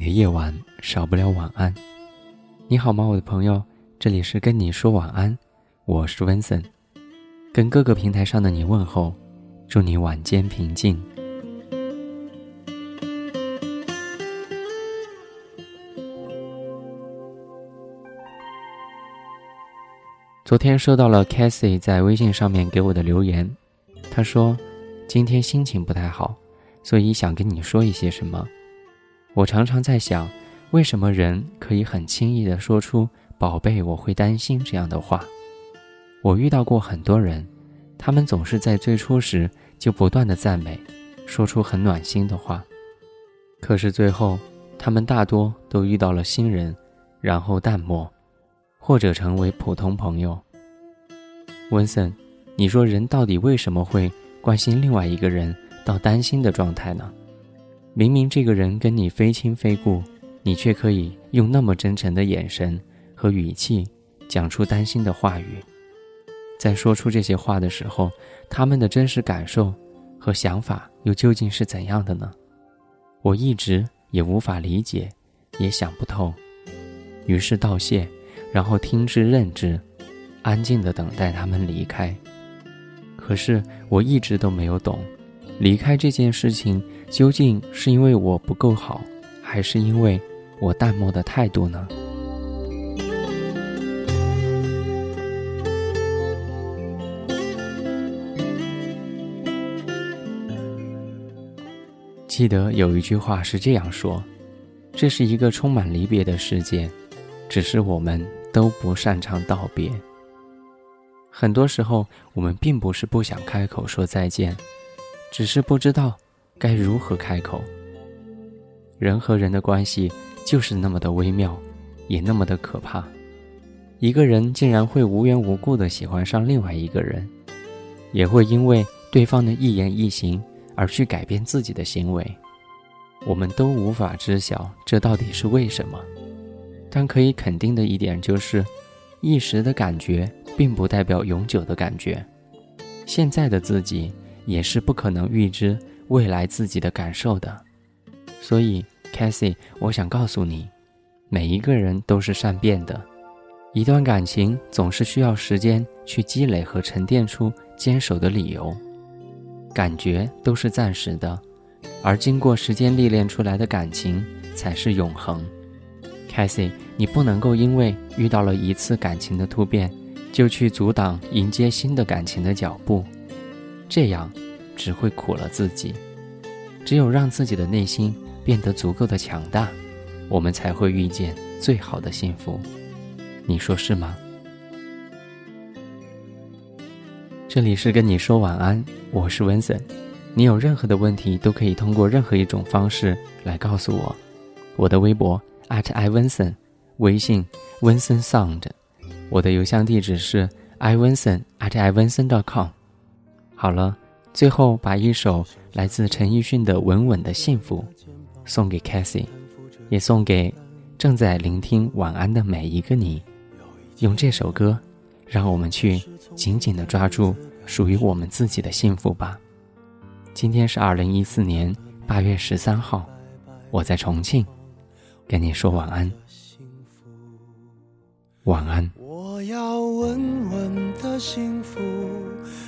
的夜晚少不了晚安。你好吗，我的朋友？这里是跟你说晚安，我是温森，跟各个平台上的你问候，祝你晚间平静。昨天收到了 Cassie 在微信上面给我的留言，他说今天心情不太好，所以想跟你说一些什么。我常常在想，为什么人可以很轻易地说出“宝贝，我会担心”这样的话？我遇到过很多人，他们总是在最初时就不断的赞美，说出很暖心的话，可是最后，他们大多都遇到了新人，然后淡漠，或者成为普通朋友。温森，你说人到底为什么会关心另外一个人到担心的状态呢？明明这个人跟你非亲非故，你却可以用那么真诚的眼神和语气讲出担心的话语。在说出这些话的时候，他们的真实感受和想法又究竟是怎样的呢？我一直也无法理解，也想不透。于是道谢，然后听之任之，安静地等待他们离开。可是我一直都没有懂，离开这件事情。究竟是因为我不够好，还是因为我淡漠的态度呢？记得有一句话是这样说：“这是一个充满离别的世界，只是我们都不擅长道别。”很多时候，我们并不是不想开口说再见，只是不知道。该如何开口？人和人的关系就是那么的微妙，也那么的可怕。一个人竟然会无缘无故的喜欢上另外一个人，也会因为对方的一言一行而去改变自己的行为。我们都无法知晓这到底是为什么，但可以肯定的一点就是，一时的感觉并不代表永久的感觉。现在的自己也是不可能预知。未来自己的感受的，所以 c a s i e 我想告诉你，每一个人都是善变的，一段感情总是需要时间去积累和沉淀出坚守的理由。感觉都是暂时的，而经过时间历练出来的感情才是永恒。c a s i e 你不能够因为遇到了一次感情的突变，就去阻挡迎接新的感情的脚步，这样。只会苦了自己。只有让自己的内心变得足够的强大，我们才会遇见最好的幸福。你说是吗？这里是跟你说晚安，我是文森。你有任何的问题，都可以通过任何一种方式来告诉我。我的微博 i 文森，微信温森 sound，我的邮箱地址是 i 文森 i 文森 .com。好了。最后，把一首来自陈奕迅的《稳稳的幸福》送给 Cassie，也送给正在聆听晚安的每一个你。用这首歌，让我们去紧紧地抓住属于我们自己的幸福吧。今天是二零一四年八月十三号，我在重庆，跟你说晚安。晚安。我要稳稳的幸福。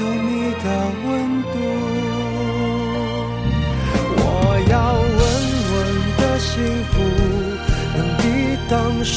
有你的温度，我要稳稳的幸福，能抵挡失